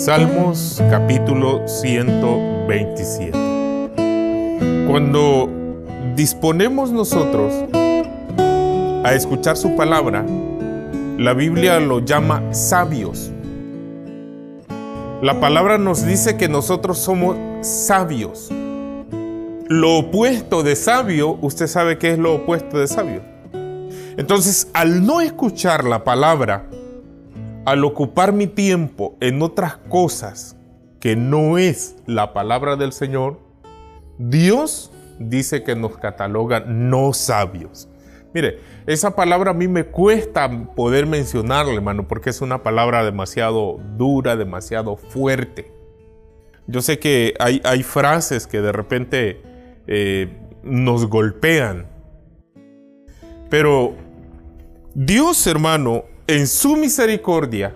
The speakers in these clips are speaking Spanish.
Salmos capítulo 127. Cuando disponemos nosotros a escuchar su palabra, la Biblia lo llama sabios. La palabra nos dice que nosotros somos sabios. Lo opuesto de sabio, usted sabe qué es lo opuesto de sabio. Entonces, al no escuchar la palabra, al ocupar mi tiempo en otras cosas que no es la palabra del Señor, Dios dice que nos cataloga no sabios. Mire, esa palabra a mí me cuesta poder mencionarla, hermano, porque es una palabra demasiado dura, demasiado fuerte. Yo sé que hay, frases que de repente eh, nos golpean, pero Dios, hermano, en su misericordia,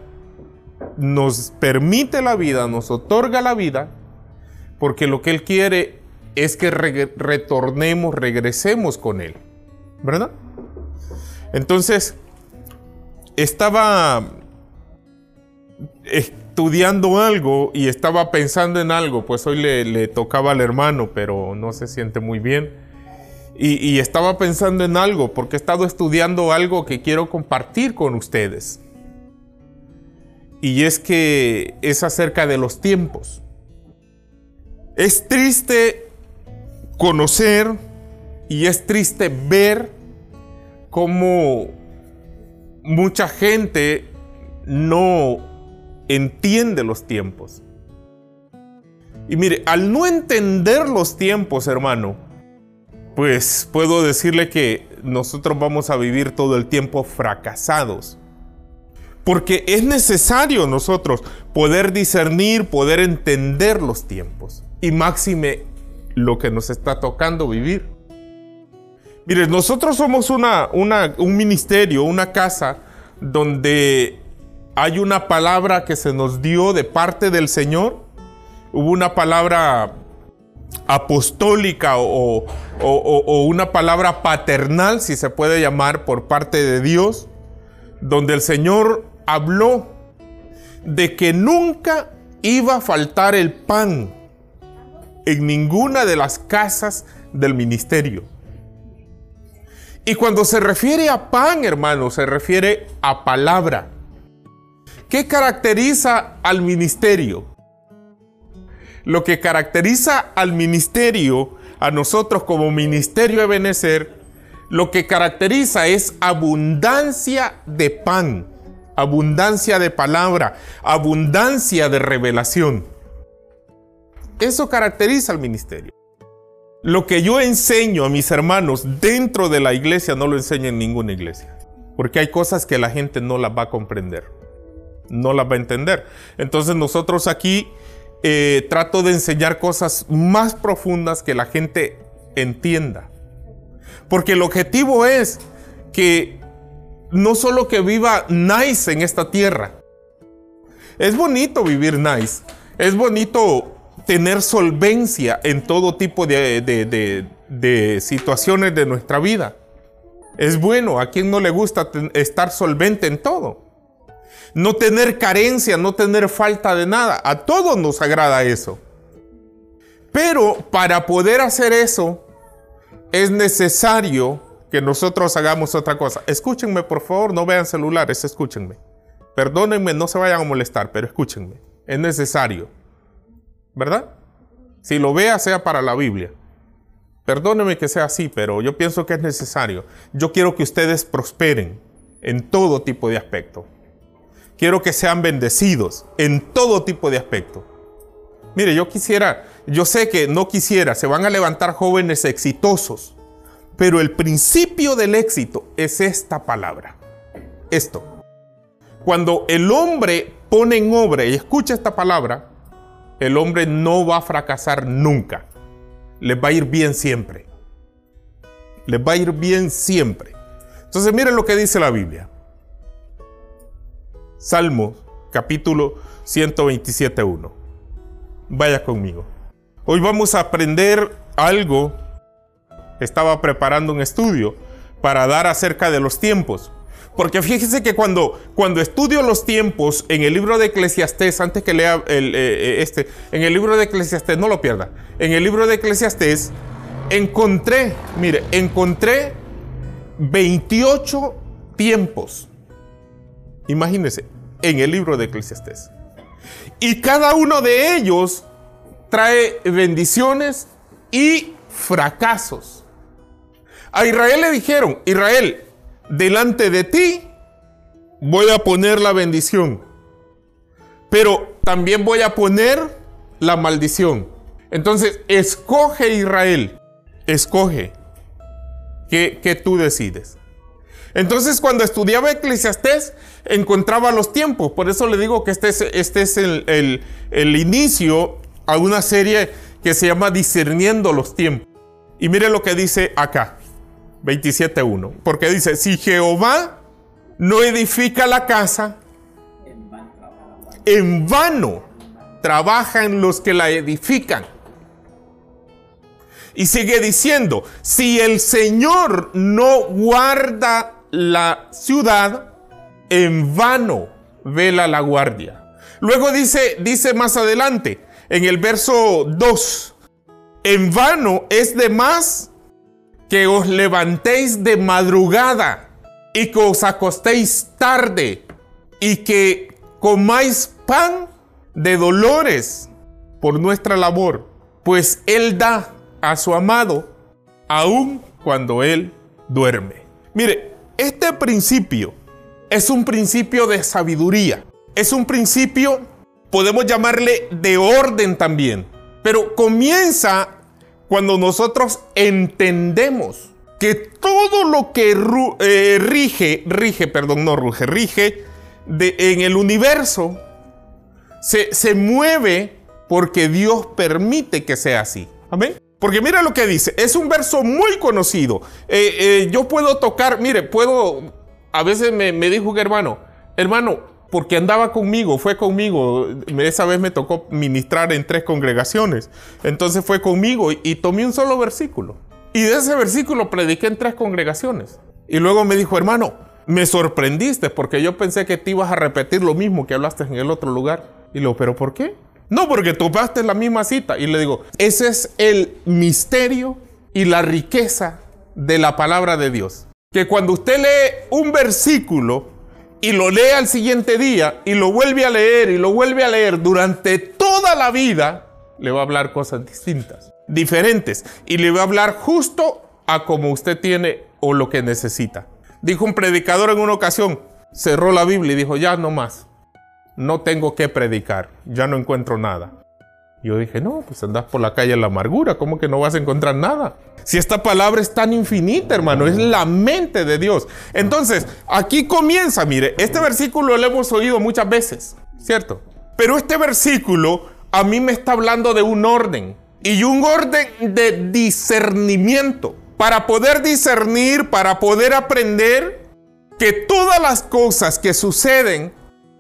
nos permite la vida, nos otorga la vida, porque lo que Él quiere es que retornemos, regresemos con Él. ¿Verdad? Entonces, estaba estudiando algo y estaba pensando en algo, pues hoy le, tocaba al hermano, pero no se siente muy bien. Y, estaba pensando en algo, porque he estado estudiando algo que quiero compartir con ustedes. Y es que es acerca de los tiempos. Es triste conocer y es triste ver cómo mucha gente no entiende los tiempos. Y mire, al no entender los tiempos, hermano, pues puedo decirle que nosotros vamos a vivir todo el tiempo fracasados. Porque es necesario nosotros poder discernir, poder entender los tiempos. Y máxime lo que nos está tocando vivir. Mire, nosotros somos una, un ministerio, una casa donde hay una palabra que se nos dio de parte del Señor. Hubo una palabra apostólica o, una palabra paternal, si se puede llamar, por parte de Dios, donde el Señor habló de que nunca iba a faltar el pan en ninguna de las casas del ministerio. Y cuando se refiere a pan, hermano, se refiere a palabra. ¿Qué caracteriza al ministerio? Lo que caracteriza al ministerio, a nosotros como ministerio de Benecer, lo que caracteriza es abundancia de pan, abundancia de palabra, abundancia de revelación. Eso caracteriza al ministerio. Lo que yo enseño a mis hermanos dentro de la iglesia no lo enseño en ninguna iglesia. Porque hay cosas que la gente no las va a comprender. No las va a entender. Entonces nosotros aquí eh, trato de enseñar cosas más profundas que la gente entienda. Porque el objetivo es que no solo que viva nice en esta tierra. Es bonito vivir nice. Es bonito tener solvencia en todo tipo de, de situaciones de nuestra vida. Es bueno, a quien no le gusta estar solvente en todo no tener carencia, no tener falta de nada. A todos nos agrada eso. Pero para poder hacer eso, es necesario que nosotros hagamos otra cosa. Escúchenme, por favor, no vean celulares, escúchenme. Perdónenme, no se vayan a molestar, pero escúchenme. Es necesario. ¿Verdad? Si lo vea, sea para la Biblia. Perdónenme que sea así, pero yo pienso que es necesario. Yo quiero que ustedes prosperen en todo tipo de aspecto. Quiero que sean bendecidos en todo tipo de aspecto. Mire, yo quisiera, yo sé que no quisiera, se van a levantar jóvenes exitosos, pero el principio del éxito es esta palabra. Esto. Cuando el hombre pone en obra y escucha esta palabra, el hombre no va a fracasar nunca. Les va a ir bien siempre. Les va a ir bien siempre. Entonces miren lo que dice la Biblia. Salmos capítulo 127.1. Vaya conmigo. Hoy vamos a aprender algo. Estaba preparando un estudio para dar acerca de los tiempos. Porque fíjese que cuando, cuando estudio los tiempos en el libro de Eclesiastés, antes que lea eh, eh, este, en el libro de Eclesiastés, no lo pierda, en el libro de Eclesiastés encontré, mire, encontré 28 tiempos. Imagínense, en el libro de Eclesiastés. Y cada uno de ellos trae bendiciones y fracasos. A Israel le dijeron, Israel, delante de ti voy a poner la bendición, pero también voy a poner la maldición. Entonces, escoge Israel, escoge que, tú decides. Entonces, cuando estudiaba Eclesiastés, encontraba los tiempos. Por eso le digo que este es, este es el, el inicio a una serie que se llama Discerniendo los tiempos. Y mire lo que dice acá. 27.1. Porque dice, si Jehová no edifica la casa, en vano trabajan los que la edifican. Y sigue diciendo, si el Señor no guarda la ciudad, en vano vela la guardia. Luego dice, dice más adelante, en el verso 2, en vano es de más que os levantéis de madrugada y que os acostéis tarde y que comáis pan de dolores por nuestra labor, pues Él da a su amado aun cuando Él duerme. Mire, este principio es un principio de sabiduría, es un principio, podemos llamarle de orden también, pero comienza cuando nosotros entendemos que todo lo que eh, rige, rige, perdón, no ruge, rige de, en el universo, se, se mueve porque Dios permite que sea así. Amén. Porque mira lo que dice, es un verso muy conocido. Eh, eh, yo puedo tocar, mire, puedo, a veces me, me dijo un hermano, hermano, porque andaba conmigo, fue conmigo. Esa vez me tocó ministrar en tres congregaciones. Entonces fue conmigo y, tomé un solo versículo. Y de ese versículo prediqué en tres congregaciones. Y luego me dijo, hermano, me sorprendiste porque yo pensé que te ibas a repetir lo mismo que hablaste en el otro lugar. Y lo, ¿pero por qué? No, porque topaste la misma cita. Y le digo, ese es el misterio y la riqueza de la palabra de Dios. Que cuando usted lee un versículo, y lo lee al siguiente día y lo vuelve a leer y lo vuelve a leer durante toda la vida, le va a hablar cosas distintas, diferentes, y le va a hablar justo a como usted tiene o lo que necesita. Dijo un predicador en una ocasión, cerró la Biblia y dijo, ya no más, no tengo que predicar, ya no encuentro nada. Yo dije, no, pues andás por la calle en la amargura, ¿cómo que no vas a encontrar nada? Si esta palabra es tan infinita, hermano, es la mente de Dios. Entonces, aquí comienza, mire, este versículo lo hemos oído muchas veces, ¿cierto? Pero este versículo a mí me está hablando de un orden y un orden de discernimiento. Para poder discernir, para poder aprender que todas las cosas que suceden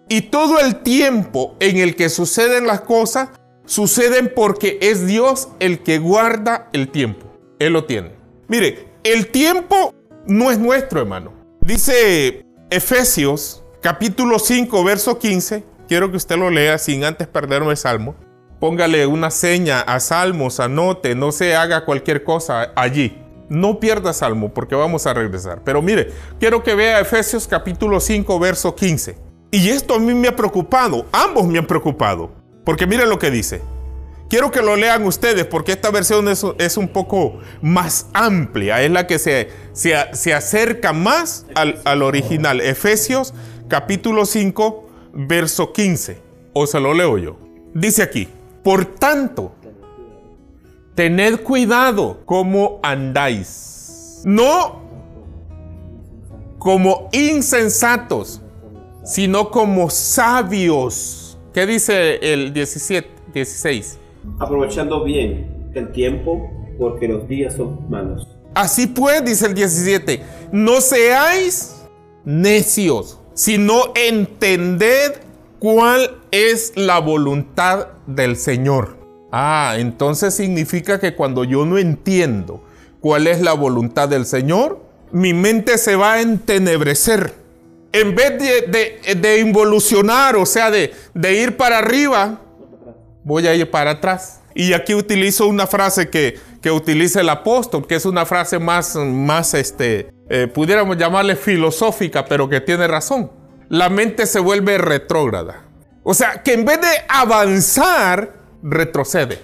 y todo el tiempo en el que suceden las cosas suceden porque es Dios el que guarda el tiempo. Él lo tiene. Mire, el tiempo no es nuestro, hermano. Dice Efesios capítulo 5, verso 15. Quiero que usted lo lea sin antes perderme el salmo. Póngale una seña a salmos, anote, no se haga cualquier cosa allí. No pierda salmo porque vamos a regresar. Pero mire, quiero que vea Efesios capítulo 5, verso 15. Y esto a mí me ha preocupado, ambos me han preocupado. Porque miren lo que dice. Quiero que lo lean ustedes porque esta versión es, un poco más amplia, es la que se, se, acerca más al, al, original. Efesios capítulo 5, verso 15. O se lo leo yo. Dice aquí, por tanto, tened cuidado cómo andáis. No como insensatos, sino como sabios ¿Qué dice el 17, 16? Aprovechando bien el tiempo, porque los días son malos. Así pues, dice el 17, no seáis necios, sino entended cuál es la voluntad del Señor. Ah, entonces significa que cuando yo no entiendo cuál es la voluntad del Señor, mi mente se va a entenebrecer en vez de, involucionar, o sea, de, de ir para arriba, voy a ir para atrás. Y aquí utilizo una frase que, que utiliza el apóstol, que es una frase más, más este, eh, pudiéramos llamarle filosófica, pero que tiene razón. La mente se vuelve retrógrada. O sea, que en vez de avanzar, retrocede.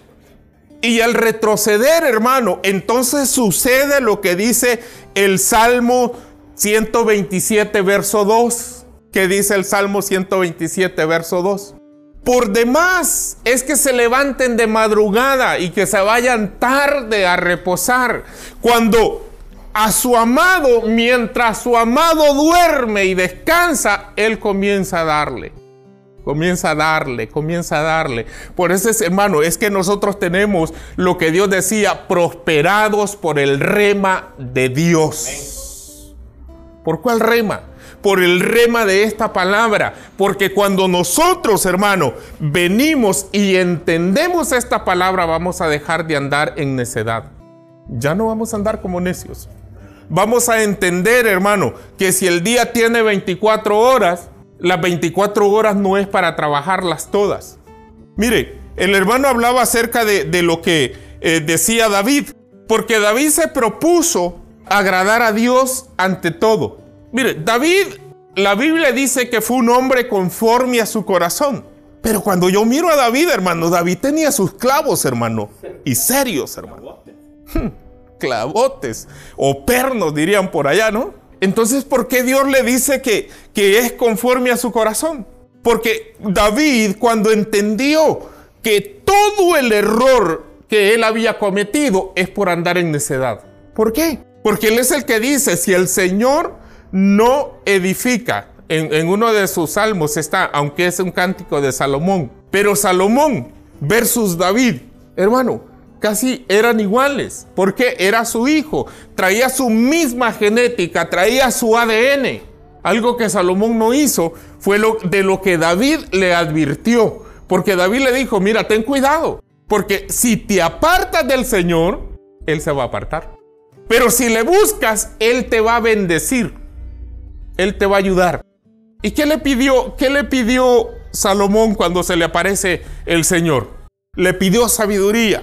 Y al retroceder, hermano, entonces sucede lo que dice el Salmo 127, verso 2. ¿Qué dice el Salmo 127, verso 2? Por demás es que se levanten de madrugada y que se vayan tarde a reposar. Cuando a su amado, mientras su amado duerme y descansa, él comienza a darle. Comienza a darle, comienza a darle. Por eso, hermano, es que nosotros tenemos lo que Dios decía, prosperados por el rema de Dios. ¿Por cuál rema? Por el rema de esta palabra. Porque cuando nosotros, hermano, venimos y entendemos esta palabra, vamos a dejar de andar en necedad. Ya no vamos a andar como necios. Vamos a entender, hermano, que si el día tiene 24 horas, las 24 horas no es para trabajarlas todas. Mire, el hermano hablaba acerca de, lo que eh, decía David, porque David se propuso agradar a Dios ante todo. Mire, David, la Biblia dice que fue un hombre conforme a su corazón. Pero cuando yo miro a David, hermano, David tenía sus clavos, hermano, y serios, hermano. Hmm, clavotes o pernos, dirían por allá, ¿no? Entonces, ¿por qué Dios le dice que, que es conforme a su corazón? Porque David, cuando entendió que todo el error que él había cometido es por andar en necedad. ¿Por qué? Porque él es el que dice, si el Señor no edifica, en, uno de sus salmos está, aunque es un cántico de Salomón, pero Salomón versus David, hermano, casi eran iguales, porque era su hijo, traía su misma genética, traía su ADN. Algo que Salomón no hizo fue de lo que David le advirtió, porque David le dijo, mira, ten cuidado, porque si te apartas del Señor, Él se va a apartar. Pero si le buscas, Él te va a bendecir, Él te va a ayudar. ¿Y qué le pidió, qué le pidió Salomón cuando se le aparece el Señor? Le pidió sabiduría.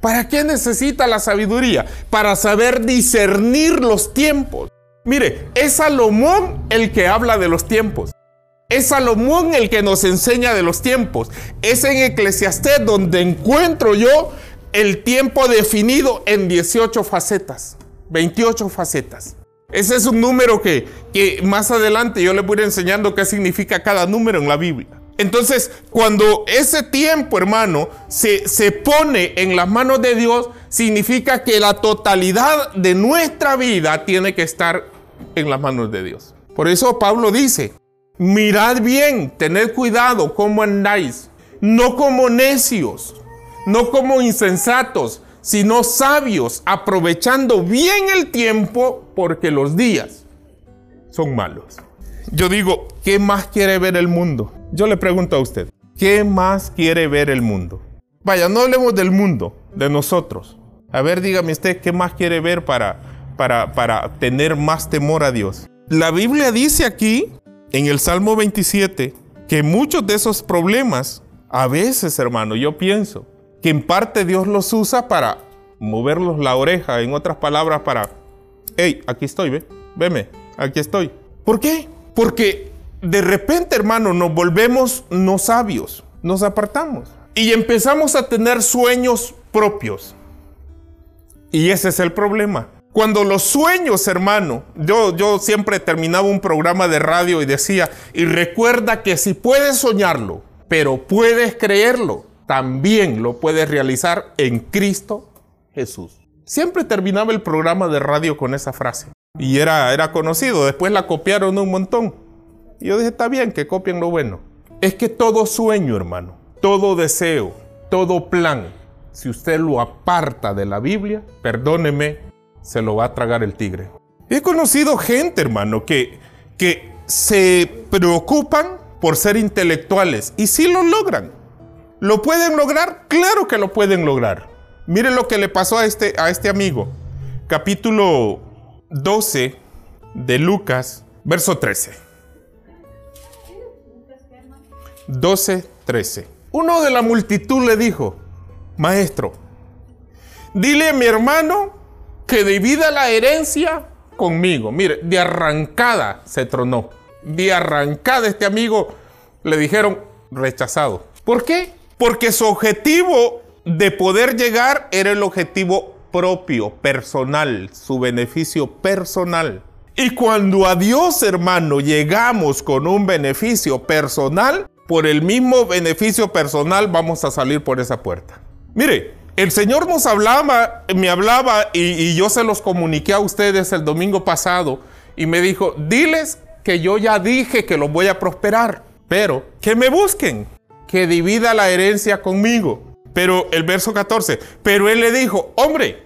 ¿Para qué necesita la sabiduría? Para saber discernir los tiempos. Mire, es Salomón el que habla de los tiempos. Es Salomón el que nos enseña de los tiempos. Es en Eclesiastés donde encuentro yo el tiempo definido en 18 facetas, 28 facetas. Ese es un número que, que más adelante yo les voy a ir enseñando qué significa cada número en la Biblia. Entonces, cuando ese tiempo, hermano, se, se pone en las manos de Dios, significa que la totalidad de nuestra vida tiene que estar en las manos de Dios. Por eso Pablo dice, mirad bien, tened cuidado cómo andáis, no como necios, no como insensatos, sino sabios, aprovechando bien el tiempo porque los días son malos. Yo digo, ¿qué más quiere ver el mundo? Yo le pregunto a usted, ¿qué más quiere ver el mundo? Vaya, no hablemos del mundo, de nosotros. A ver, dígame usted, ¿qué más quiere ver para, para, para tener más temor a Dios? La Biblia dice aquí, en el Salmo 27, que muchos de esos problemas, a veces, hermano, yo pienso que en parte Dios los usa para moverlos la oreja, en otras palabras, para, hey, aquí estoy, ve, veme, aquí estoy. ¿Por qué? Porque de repente, hermano, nos volvemos no sabios, nos apartamos y empezamos a tener sueños propios. Y ese es el problema. Cuando los sueños, hermano, yo, yo siempre terminaba un programa de radio y decía, y recuerda que si puedes soñarlo, pero puedes creerlo, también lo puedes realizar en Cristo Jesús. Siempre terminaba el programa de radio con esa frase. Y era, era conocido, después la copiaron un montón. Y yo dije, está bien que copien lo bueno. Es que todo sueño, hermano, todo deseo, todo plan, si usted lo aparta de la Biblia, perdóneme, se lo va a tragar el tigre. He conocido gente, hermano, que, que se preocupan por ser intelectuales y sí lo logran. ¿Lo pueden lograr? Claro que lo pueden lograr. Miren lo que le pasó a este, a este amigo. Capítulo 12 de Lucas, verso 13. 12, 13. Uno de la multitud le dijo, Maestro, dile a mi hermano que divida la herencia conmigo. Mire, de arrancada se tronó. De arrancada este amigo le dijeron rechazado. ¿Por qué? Porque su objetivo de poder llegar era el objetivo propio, personal, su beneficio personal. Y cuando a Dios, hermano, llegamos con un beneficio personal, por el mismo beneficio personal vamos a salir por esa puerta. Mire, el Señor nos hablaba, me hablaba y, yo se los comuniqué a ustedes el domingo pasado y me dijo, diles que yo ya dije que los voy a prosperar, pero que me busquen, que divida la herencia conmigo. Pero el verso 14, pero él le dijo, hombre,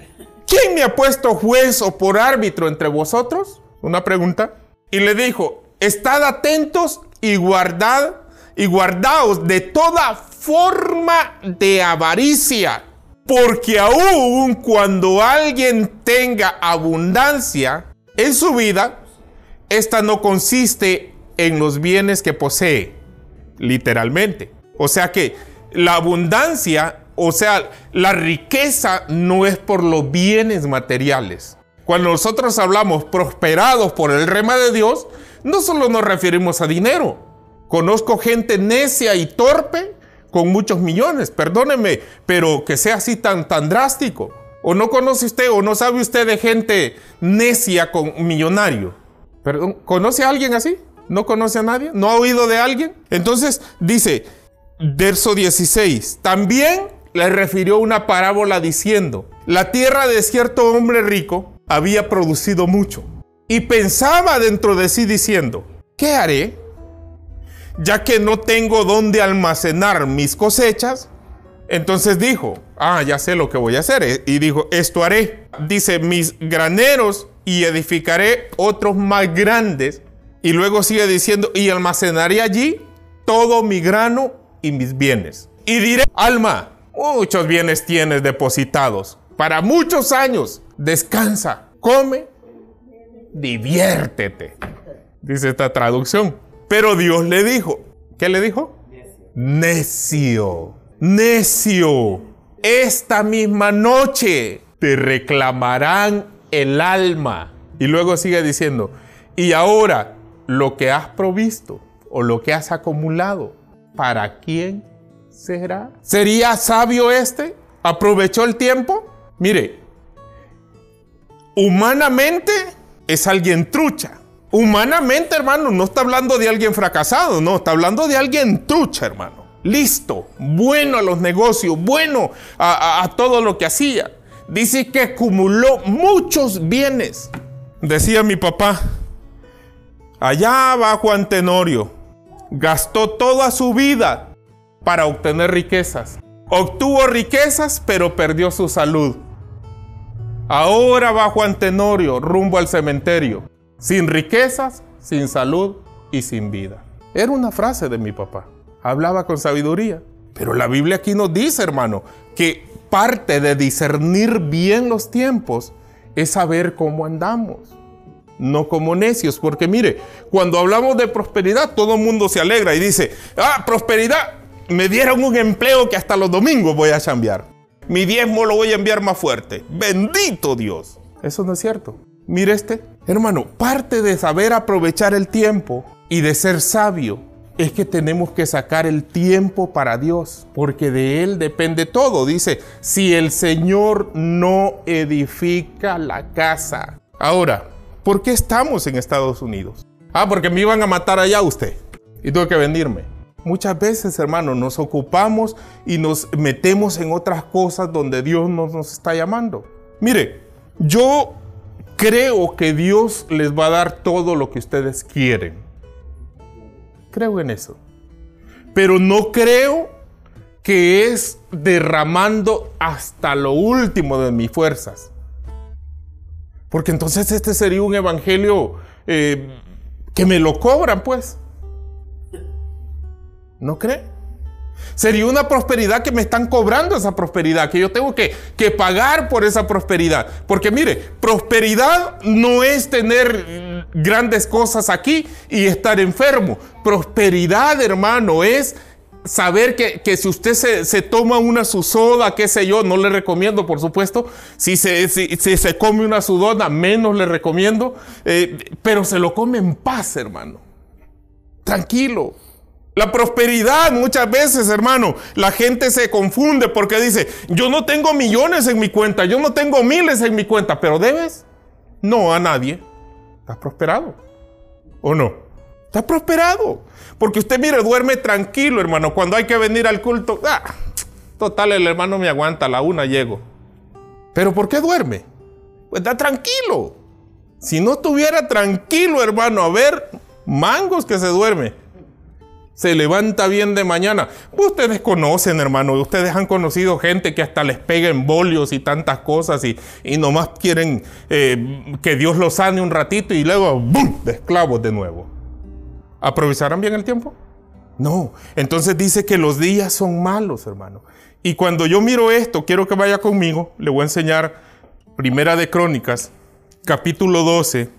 ¿quién me ha puesto juez o por árbitro entre vosotros? Una pregunta. Y le dijo, estad atentos y guardad y guardaos de toda forma de avaricia, porque aun cuando alguien tenga abundancia en su vida, esta no consiste en los bienes que posee, literalmente. O sea que la abundancia, o sea, la riqueza no es por los bienes materiales. Cuando nosotros hablamos prosperados por el rema de Dios, no solo nos referimos a dinero. Conozco gente necia y torpe con muchos millones, perdóneme, pero que sea así tan, tan drástico. O no conoce usted o no sabe usted de gente necia con millonario. Perdón, ¿conoce a alguien así? ¿No conoce a nadie? ¿No ha oído de alguien? Entonces dice, verso 16, también le refirió una parábola diciendo, la tierra de cierto hombre rico había producido mucho y pensaba dentro de sí diciendo, ¿qué haré? Ya que no tengo dónde almacenar mis cosechas. Entonces dijo, ah, ya sé lo que voy a hacer. Y dijo, esto haré. Dice, mis graneros y edificaré otros más grandes. Y luego sigue diciendo, y almacenaré allí todo mi grano y mis bienes. Y diré, alma, muchos bienes tienes depositados para muchos años. Descansa, come, diviértete. Dice esta traducción. Pero Dios le dijo, ¿qué le dijo? Necio, necio. Esta misma noche te reclamarán el alma. Y luego sigue diciendo, y ahora lo que has provisto o lo que has acumulado, ¿para quién será? ¿Sería sabio este? ¿Aprovechó el tiempo? Mire, humanamente es alguien trucha. Humanamente, hermano, no está hablando de alguien fracasado, no, está hablando de alguien trucha, hermano. Listo, bueno a los negocios, bueno a, todo lo que hacía. Dice que acumuló muchos bienes. Decía mi papá, allá va Juan Tenorio, gastó toda su vida para obtener riquezas. Obtuvo riquezas, pero perdió su salud. Ahora va Juan Tenorio rumbo al cementerio, sin riquezas, sin salud y sin vida. Era una frase de mi papá. Hablaba con sabiduría. Pero la Biblia aquí nos dice, hermano, que parte de discernir bien los tiempos es saber cómo andamos. No como necios, porque mire, cuando hablamos de prosperidad, todo el mundo se alegra y dice, ah, prosperidad, me dieron un empleo que hasta los domingos voy a cambiar. Mi diezmo lo voy a enviar más fuerte. Bendito Dios. Eso no es cierto. Mire este. Hermano, parte de saber aprovechar el tiempo y de ser sabio es que tenemos que sacar el tiempo para Dios, porque de Él depende todo. Dice, si el Señor no edifica la casa. Ahora, ¿por qué estamos en Estados Unidos? Ah, porque me iban a matar allá usted y tuve que venirme. Muchas veces, hermano, nos ocupamos y nos metemos en otras cosas donde Dios no nos está llamando. Mire, yo creo que Dios les va a dar todo lo que ustedes quieren. Creo en eso. Pero no creo que es derramando hasta lo último de mis fuerzas. Porque entonces este sería un evangelio eh, que me lo cobran, pues. ¿No cree? Sería una prosperidad que me están cobrando esa prosperidad, que yo tengo que, que, pagar por esa prosperidad. Porque mire, prosperidad no es tener grandes cosas aquí y estar enfermo. Prosperidad, hermano, es saber que, que si usted se, se, toma una susoda, qué sé yo, no le recomiendo, por supuesto. Si se, si se come una sudona, menos le recomiendo. Eh, pero se lo come en paz, hermano. Tranquilo. La prosperidad muchas veces, hermano, la gente se confunde porque dice, yo no tengo millones en mi cuenta, yo no tengo miles en mi cuenta, pero debes. No a nadie. ¿Estás prosperado? ¿O no? ¿Estás prosperado? Porque usted, mire, duerme tranquilo, hermano. Cuando hay que venir al culto, ah, total, el hermano me aguanta, a la una llego. ¿Pero por qué duerme? Pues está tranquilo. Si no estuviera tranquilo, hermano, a ver, mangos que se duerme se levanta bien de mañana. Ustedes conocen, hermano, ustedes han conocido gente que hasta les pega embolios y tantas cosas y, y nomás quieren eh, que Dios los sane un ratito y luego, ¡bum!, de esclavos de nuevo. ¿Aprovecharán bien el tiempo? No. Entonces dice que los días son malos, hermano. Y cuando yo miro esto, quiero que vaya conmigo, le voy a enseñar Primera de Crónicas, capítulo 12,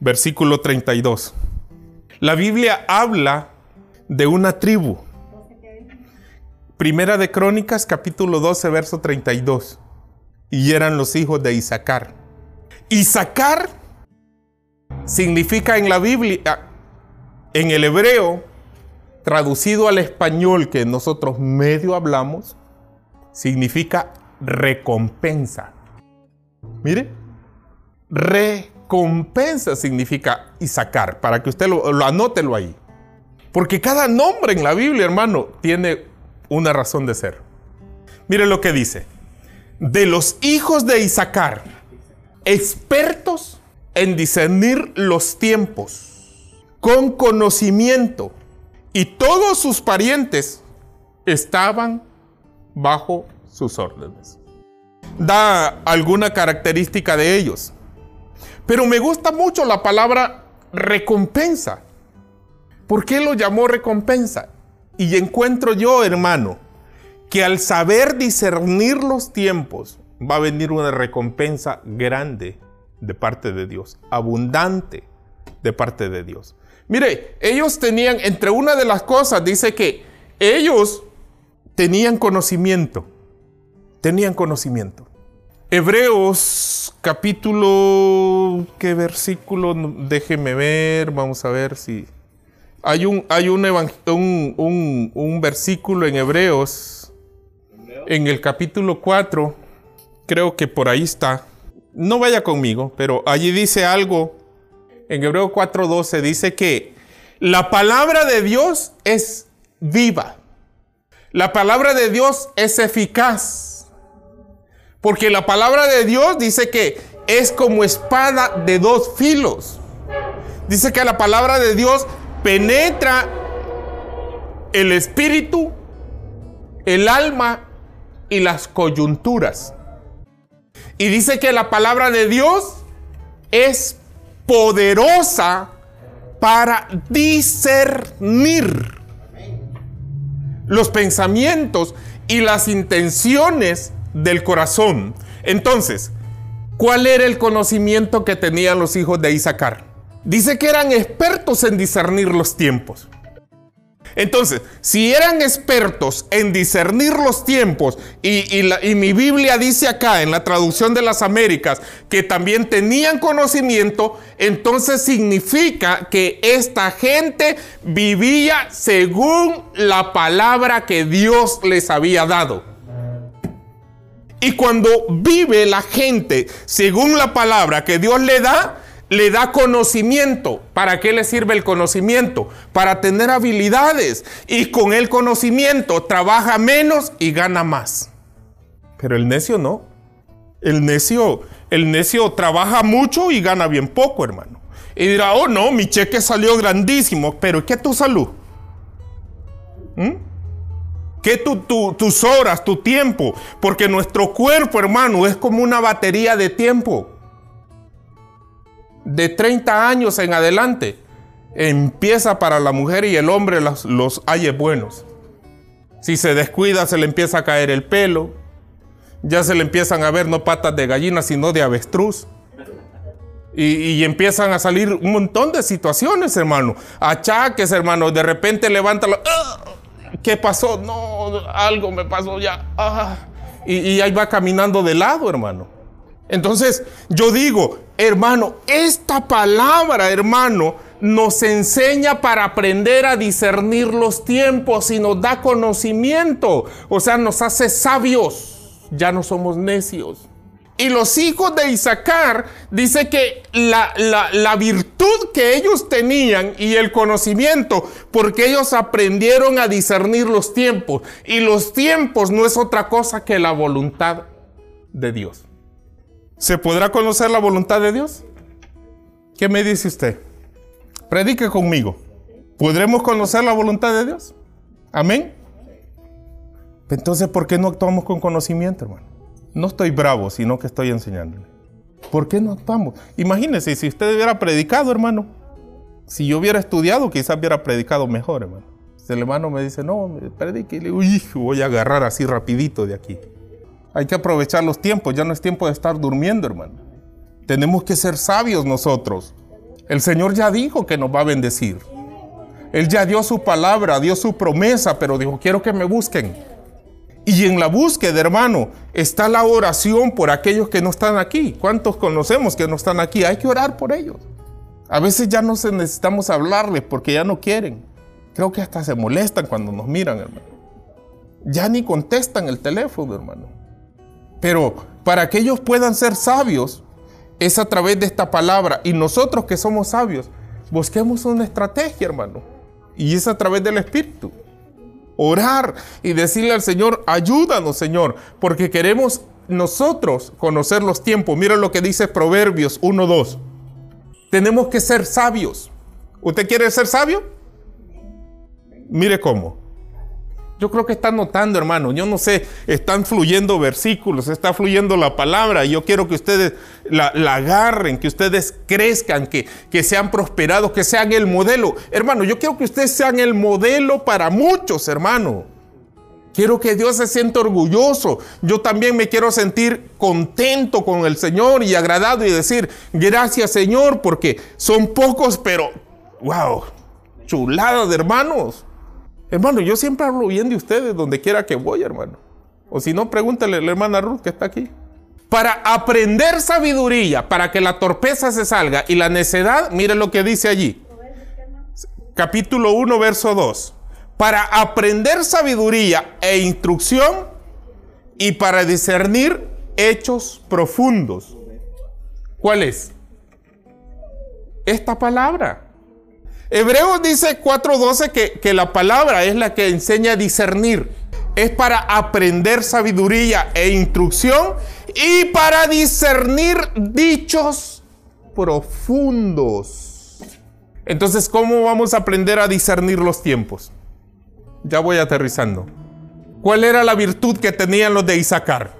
versículo 32. La Biblia habla de una tribu. Primera de Crónicas, capítulo 12, verso 32. Y eran los hijos de Isaacar. Isaacar significa en la Biblia, en el hebreo, traducido al español que nosotros medio hablamos, significa recompensa. Mire, recompensa significa Isaacar, para que usted lo, lo anótelo ahí. Porque cada nombre en la Biblia, hermano, tiene una razón de ser. Mire lo que dice. De los hijos de Isaacar, expertos en discernir los tiempos, con conocimiento, y todos sus parientes estaban bajo sus órdenes. Da alguna característica de ellos. Pero me gusta mucho la palabra recompensa. ¿Por qué lo llamó recompensa? Y encuentro yo, hermano, que al saber discernir los tiempos va a venir una recompensa grande de parte de Dios, abundante de parte de Dios. Mire, ellos tenían, entre una de las cosas, dice que ellos tenían conocimiento, tenían conocimiento. Hebreos capítulo, ¿qué versículo? Déjeme ver, vamos a ver si... Hay un, hay un, un, versículo en Hebreos, en el capítulo 4, creo que por ahí está. No vaya conmigo, pero allí dice algo. En Hebreos 4:12 dice que la palabra de Dios es viva. La palabra de Dios es eficaz. Porque la palabra de Dios dice que es como espada de dos filos. Dice que la palabra de Dios penetra el espíritu, el alma y las coyunturas. Y dice que la palabra de Dios es poderosa para discernir los pensamientos y las intenciones del corazón. Entonces, ¿cuál era el conocimiento que tenían los hijos de Isaacar? Dice que eran expertos en discernir los tiempos. Entonces, si eran expertos en discernir los tiempos, y, mi Biblia dice acá en la traducción de las Américas que también tenían conocimiento, entonces significa que esta gente vivía según la palabra que Dios les había dado. Y cuando vive la gente según la palabra que Dios le da, le da conocimiento. ¿Para qué le sirve el conocimiento? Para tener habilidades. Y con el conocimiento trabaja menos y gana más. Pero el necio no. El necio, el necio trabaja mucho y gana bien poco, hermano. Y dirá, oh no, mi cheque salió grandísimo. Pero ¿qué tu salud? ¿Mm? ¿Qué tus horas, tu tiempo? Porque nuestro cuerpo, hermano, es como una batería de tiempo de 30 años en adelante empieza para la mujer y el hombre los, los buenos. Si se descuida se le empieza a caer el pelo, ya se le empiezan a ver no patas de gallina sino de avestruz. Y, empiezan a salir un montón de situaciones, hermano. Achaques, hermano. De repente levanta ¿qué pasó? No, algo me pasó ya. Ah. Y, y ahí va caminando de lado, hermano. Entonces, yo digo, hermano, esta palabra, hermano, nos enseña para aprender a discernir los tiempos y nos da conocimiento. O sea, nos hace sabios. Ya no somos necios. Y los hijos de Isaacar dice que la, la, virtud que ellos tenían y el conocimiento, porque ellos aprendieron a discernir los tiempos. Y los tiempos no es otra cosa que la voluntad de Dios. ¿Se podrá conocer la voluntad de Dios? ¿Qué me dice usted? Predique conmigo. ¿Podremos conocer la voluntad de Dios? Amén. Entonces, ¿por qué no actuamos con conocimiento, hermano? No estoy bravo, sino que estoy enseñándole. ¿Por qué no actuamos? Imagínese si usted hubiera predicado, hermano. Si yo hubiera estudiado, quizás hubiera predicado mejor, hermano. Si el hermano me dice, no, predique, y le digo, voy a agarrar así rapidito de aquí. Hay que aprovechar los tiempos, ya no es tiempo de estar durmiendo, hermano. Tenemos que ser sabios nosotros. El Señor ya dijo que nos va a bendecir. Él ya dio su palabra, dio su promesa, pero dijo, quiero que me busquen. Y en la búsqueda, hermano, está la oración por aquellos que no están aquí. ¿Cuántos conocemos que no están aquí? Hay que orar por ellos. A veces ya no necesitamos hablarles porque ya no quieren. Creo que hasta se molestan cuando nos miran, hermano. Ya ni contestan el teléfono, hermano. Pero para que ellos puedan ser sabios, es a través de esta palabra. Y nosotros que somos sabios, busquemos una estrategia, hermano. Y es a través del Espíritu orar y decirle al Señor, ayúdanos Señor, porque queremos nosotros conocer los tiempos. Mira lo que dice Proverbios 1.2. Tenemos que ser sabios. ¿Usted quiere ser sabio? Mire cómo. Yo creo que están notando, hermano. Yo no sé, están fluyendo versículos, está fluyendo la palabra. Yo quiero que ustedes la, agarren, que ustedes crezcan, que, que sean prosperados, que sean el modelo. Hermano, yo quiero que ustedes sean el modelo para muchos, hermano. Quiero que Dios se sienta orgulloso. Yo también me quiero sentir contento con el Señor y agradado y decir, gracias Señor, porque son pocos, pero, wow, chulada de hermanos. Hermano, yo siempre hablo bien de ustedes donde quiera que voy, hermano. O si no, pregúntale a la hermana Ruth que está aquí. Para aprender sabiduría, para que la torpeza se salga y la necedad, mire lo que dice allí. Capítulo 1, verso 2. Para aprender sabiduría e instrucción y para discernir hechos profundos. ¿Cuál es? Esta palabra. Hebreos dice 4.12 que, que la palabra es la que enseña a discernir. Es para aprender sabiduría e instrucción y para discernir dichos profundos. Entonces, ¿cómo vamos a aprender a discernir los tiempos? Ya voy aterrizando. ¿Cuál era la virtud que tenían los de Isaacar?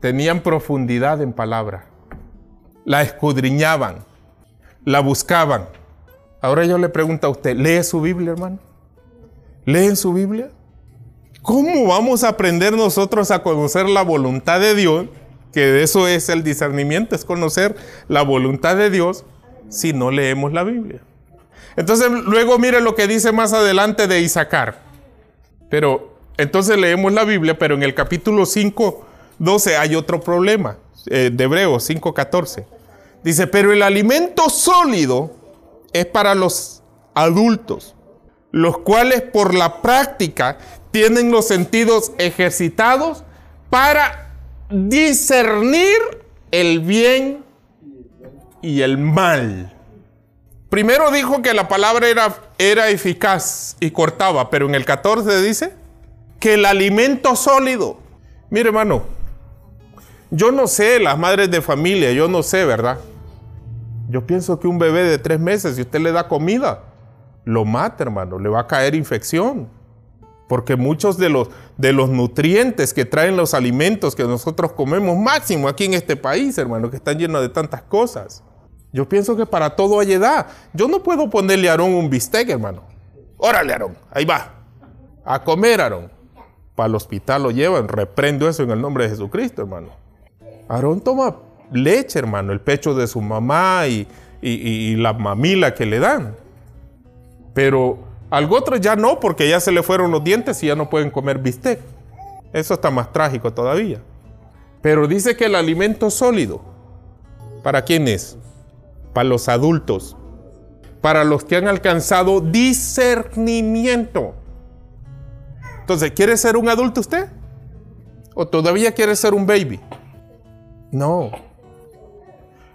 Tenían profundidad en palabra. La escudriñaban, la buscaban Ahora yo le pregunto a usted, ¿lee su Biblia, hermano? ¿Leen su Biblia? ¿Cómo vamos a aprender nosotros a conocer la voluntad de Dios? Que eso es el discernimiento, es conocer la voluntad de Dios si no leemos la Biblia. Entonces luego mire lo que dice más adelante de Isaacar. Pero entonces leemos la Biblia, pero en el capítulo 5, 12 hay otro problema, eh, de Hebreos 5, 14. Dice, pero el alimento sólido es para los adultos, los cuales por la práctica tienen los sentidos ejercitados para discernir el bien y el mal. Primero dijo que la palabra era, era eficaz y cortaba, pero en el 14 dice que el alimento sólido. Mire hermano, yo no sé, las madres de familia, yo no sé, ¿verdad? Yo pienso que un bebé de tres meses, si usted le da comida, lo mata, hermano, le va a caer infección. Porque muchos de los, de los nutrientes que traen los alimentos que nosotros comemos, máximo aquí en este país, hermano, que están llenos de tantas cosas. Yo pienso que para todo hay edad. Yo no puedo ponerle a Aarón un bistec, hermano. Órale, Aarón, ahí va. A comer, Aarón. Para el hospital lo llevan. Reprendo eso en el nombre de Jesucristo, hermano. Aarón toma leche, hermano, el pecho de su mamá y, la mamila que le dan. Pero Algo otro ya no, porque ya se le fueron los dientes y ya no pueden comer bistec. Eso está más trágico todavía. Pero dice que el alimento sólido, ¿para quién es? Para los adultos, para los que han alcanzado discernimiento. Entonces, ¿quiere ser un adulto usted? ¿O todavía quiere ser un baby? No.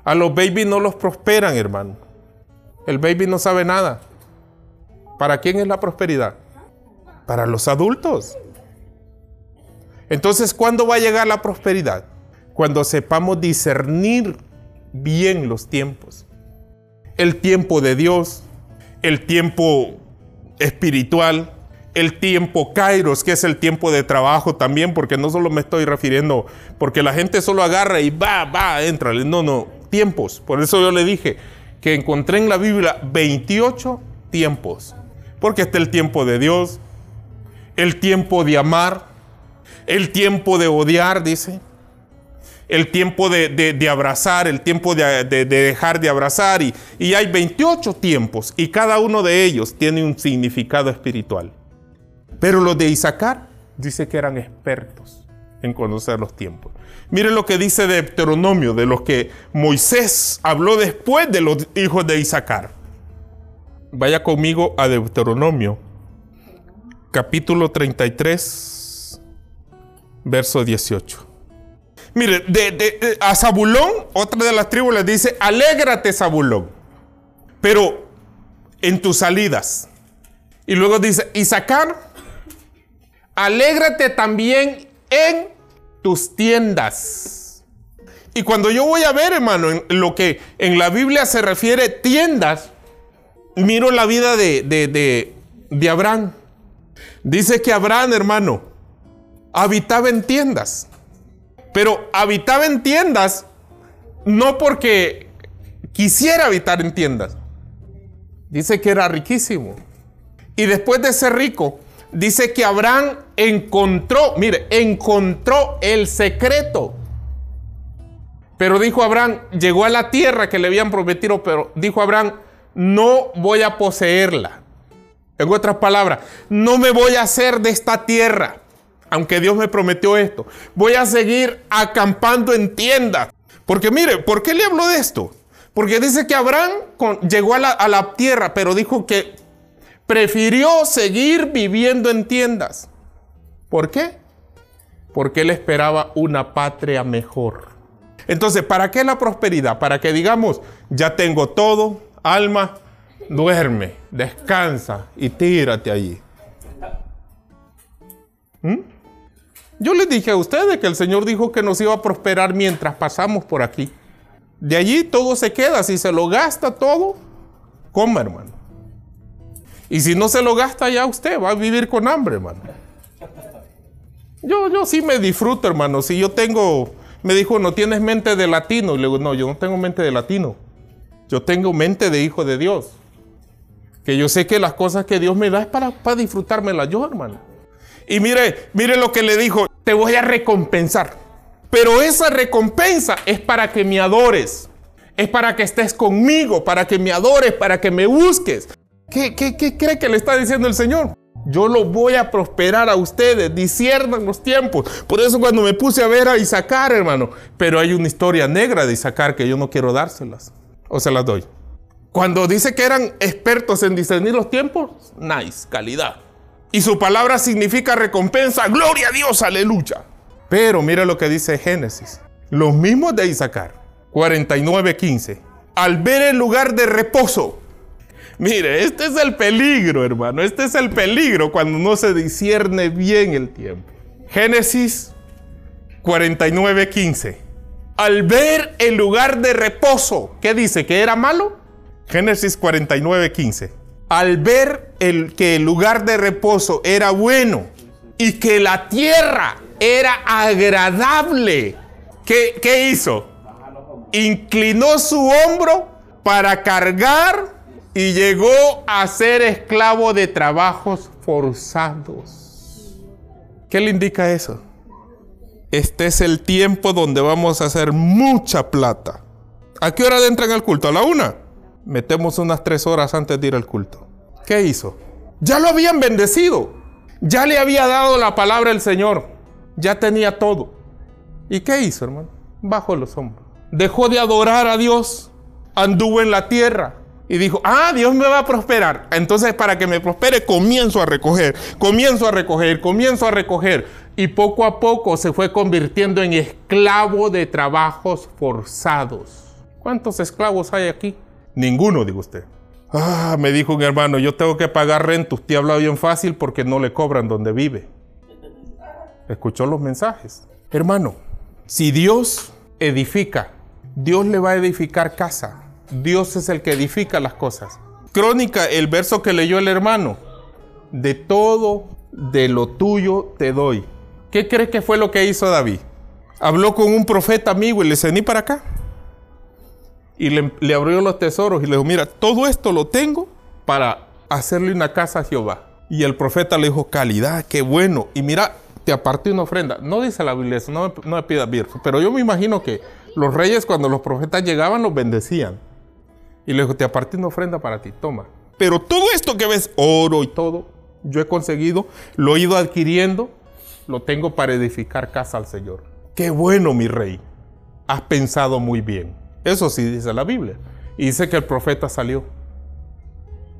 A los babies no los prosperan, hermano. El baby no sabe nada. ¿Para quién es la prosperidad? Para los adultos. Entonces, ¿cuándo va a llegar la prosperidad? Cuando sepamos discernir bien los tiempos. El tiempo de Dios, el tiempo espiritual, el tiempo kairos, que es el tiempo de trabajo también, porque no solo me estoy refiriendo, porque la gente solo agarra y va, va, entra. No, no, Por eso yo le dije que encontré en la Biblia 28 tiempos. Porque está el tiempo de Dios, el tiempo de amar, el tiempo de odiar, dice, el tiempo de, abrazar, el tiempo de, dejar de abrazar. Y, y hay 28 tiempos y cada uno de ellos tiene un significado espiritual. Pero los de Isaacar dice que eran expertos en conocer los tiempos. Miren lo que dice Deuteronomio, de los que Moisés habló después de los hijos de Isaacar. Vaya conmigo a Deuteronomio, capítulo 33, verso 18. Mire, de, a Zabulón, otra de las tribus le dice, alégrate Zabulón, pero en tus salidas. Y luego dice, Isaacar, alégrate también en tus tiendas. Y cuando yo voy a ver, hermano, en lo que en la Biblia se refiere tiendas, miro la vida de, de, de, Abraham. Dice que Abraham, hermano, habitaba en tiendas. Pero habitaba en tiendas no porque quisiera habitar en tiendas. Dice que era riquísimo. Y después de ser rico, dice que Abraham encontró, mire, encontró el secreto. Pero dijo Abraham, llegó a la tierra que le habían prometido, pero dijo Abraham, no voy a poseerla. En otras palabras, no me voy a hacer de esta tierra, aunque Dios me prometió esto. Voy a seguir acampando en tiendas. Porque mire, ¿por qué le hablo de esto? Porque dice que Abraham llegó a la, a la tierra, pero dijo que prefirió seguir viviendo en tiendas. ¿Por qué? Porque él esperaba una patria mejor. Entonces, ¿para qué la prosperidad? Para que digamos, ya tengo todo, alma, duerme, descansa y tírate allí. ¿Mm? Yo les dije a ustedes que el Señor dijo que nos iba a prosperar mientras pasamos por aquí. De allí todo se queda. Si se lo gasta todo, coma, hermano. Y si no se lo gasta ya usted, va a vivir con hambre, hermano. Yo, yo sí me disfruto, hermano. Si yo tengo, me dijo, no tienes mente de latino. Y le digo, no, yo no tengo mente de latino. Yo tengo mente de hijo de Dios. Que yo sé que las cosas que Dios me da es para, para disfrutármelas yo, hermano. Y mire, mire lo que le dijo, te voy a recompensar. Pero esa recompensa es para que me adores. Es para que estés conmigo, para que me adores, para que me busques. ¿Qué, cree que le está diciendo el Señor? Yo lo voy a prosperar a ustedes, disciernan los tiempos. Por eso cuando me puse a ver a Isaacar, hermano, pero hay una historia negra de Isaacar que yo no quiero dárselas o se las doy. Cuando dice que eran expertos en discernir los tiempos, nice, calidad. Y su palabra significa recompensa, gloria a Dios, aleluya. Pero mire lo que dice Génesis. Los mismos de Isaacar, 49:15. Al ver el lugar de reposo. Mire, este es el peligro, hermano. Este es el peligro cuando no se discierne bien el tiempo. Génesis 49:15 al ver el lugar de reposo, ¿qué dice? ¿Que era malo? Génesis 49, 15. Al ver el, que el lugar de reposo era bueno y que la tierra era agradable, ¿qué, qué hizo? Inclinó su hombro para cargar y llegó a ser esclavo de trabajos forzados. ¿Qué le indica eso? Este es el tiempo donde vamos a hacer mucha plata. ¿A qué hora entran al culto? ¿A la una? Metemos unas tres horas antes de ir al culto. ¿Qué hizo? Ya lo habían bendecido. Ya le había dado la palabra el Señor. Ya tenía todo. ¿Y qué hizo, hermano? Bajo los hombros. Dejó de adorar a Dios. Anduvo en la tierra. Y dijo, ah, Dios me va a prosperar. Entonces, para que me prospere, comienzo a recoger, comienzo a recoger, comienzo a recoger. Y poco a poco se fue convirtiendo en esclavo de trabajos forzados. ¿Cuántos esclavos hay aquí? Ninguno, digo usted. Ah, me dijo un hermano, yo tengo que pagar renta. Usted habla bien fácil porque no le cobran donde vive. Escuchó los mensajes. Hermano, si Dios edifica, Dios le va a edificar casa. Dios es el que edifica las cosas. Crónica, el verso que leyó el hermano. De todo, de lo tuyo te doy. ¿Qué crees que fue lo que hizo David? Habló con un profeta amigo y le dice, para acá. Y le, le abrió los tesoros y le dijo, mira, todo esto lo tengo para hacerle una casa a Jehová. Y el profeta le dijo, calidad, qué bueno. Y mira, te aparté una ofrenda. No dice la Biblia eso, no, no me pidas virgen. Pero yo me imagino que los reyes cuando los profetas llegaban los bendecían. Y le dijo, te aparté una ofrenda para ti, toma. Pero todo esto que ves, oro y todo, yo he conseguido, lo he ido adquiriendo, lo tengo para edificar casa al Señor. Qué bueno, mi rey. Has pensado muy bien. Eso sí dice la Biblia. Y dice que el profeta salió.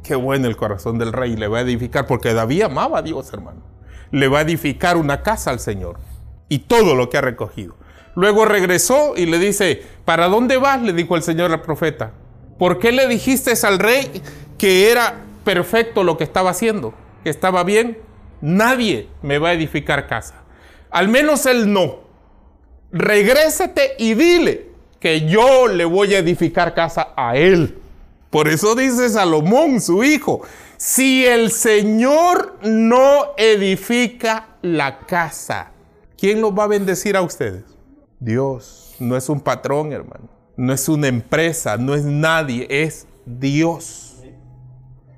Qué bueno el corazón del rey. Le va a edificar, porque David amaba a Dios, hermano. Le va a edificar una casa al Señor. Y todo lo que ha recogido. Luego regresó y le dice, ¿para dónde vas? Le dijo el Señor al profeta. ¿Por qué le dijiste al rey que era perfecto lo que estaba haciendo? Que estaba bien. Nadie me va a edificar casa. Al menos él no. Regrésate y dile que yo le voy a edificar casa a él. Por eso dice Salomón, su hijo, si el Señor no edifica la casa, ¿quién los va a bendecir a ustedes? Dios, no es un patrón, hermano no es una empresa, no es nadie, es Dios.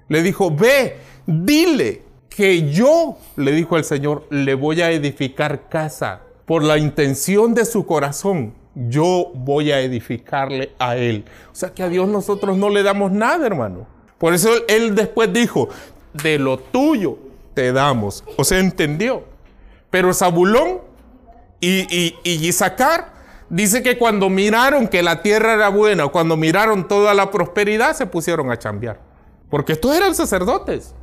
Le dijo, ve, dile que yo, le dijo el Señor, le voy a edificar casa. Por la intención de su corazón, yo voy a edificarle a él. O sea que a Dios nosotros no le damos nada, hermano. Por eso él después dijo, de lo tuyo te damos. O sea, entendió. Pero Zabulón y, y, y Isaacar Dice que cuando miraron que la tierra era buena, cuando miraron toda la prosperidad, se pusieron a chambear. Porque estos eran sacerdotes.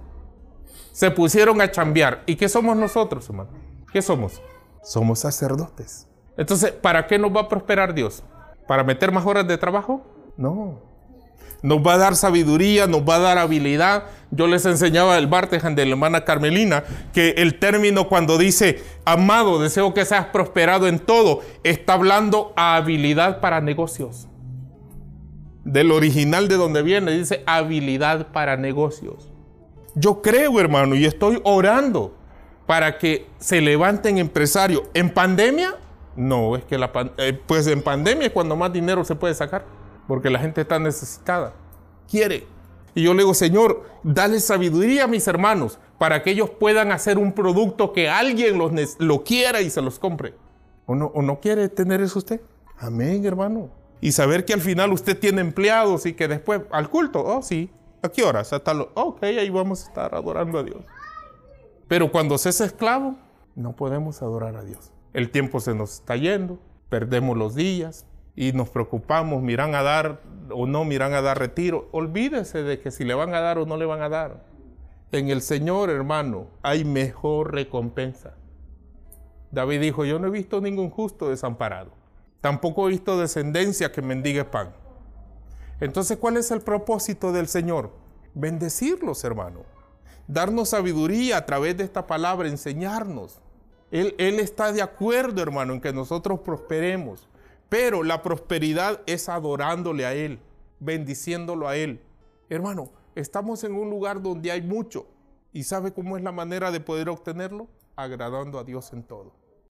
Se pusieron a chambear. ¿Y qué somos nosotros, hermano? ¿Qué somos? Somos sacerdotes. Entonces, ¿para qué nos va a prosperar Dios? ¿Para meter más horas de trabajo? No nos va a dar sabiduría, nos va a dar habilidad. Yo les enseñaba el Bartejan de la hermana Carmelina que el término cuando dice, amado, deseo que seas prosperado en todo, está hablando a habilidad para negocios. Del original de donde viene, dice habilidad para negocios. Yo creo, hermano, y estoy orando para que se levanten empresarios. ¿En pandemia? No, es que eh, pues en pandemia es cuando más dinero se puede sacar porque la gente está necesitada, quiere. Y yo le digo, Señor, dale sabiduría a mis hermanos para que ellos puedan hacer un producto que alguien lo quiera y se los compre. ¿O no, ¿O no quiere tener eso usted? Amén, hermano. Y saber que al final usted tiene empleados y que después al culto, oh sí, ¿a qué horas? Hasta lo, ok, ahí vamos a estar adorando a Dios. Pero cuando se es esclavo, no podemos adorar a Dios. El tiempo se nos está yendo, perdemos los días, y nos preocupamos, miran a dar o no miran a dar retiro. Olvídese de que si le van a dar o no le van a dar. En el Señor, hermano, hay mejor recompensa. David dijo, yo no he visto ningún justo desamparado. Tampoco he visto descendencia que mendigue pan. Entonces, ¿cuál es el propósito del Señor? Bendecirlos, hermano. Darnos sabiduría a través de esta palabra, enseñarnos. Él, él está de acuerdo, hermano, en que nosotros prosperemos. Pero la prosperidad es adorándole a Él, bendiciéndolo a Él. Hermano, estamos en un lugar donde hay mucho. ¿Y sabe cómo es la manera de poder obtenerlo? Agradando a Dios en todo.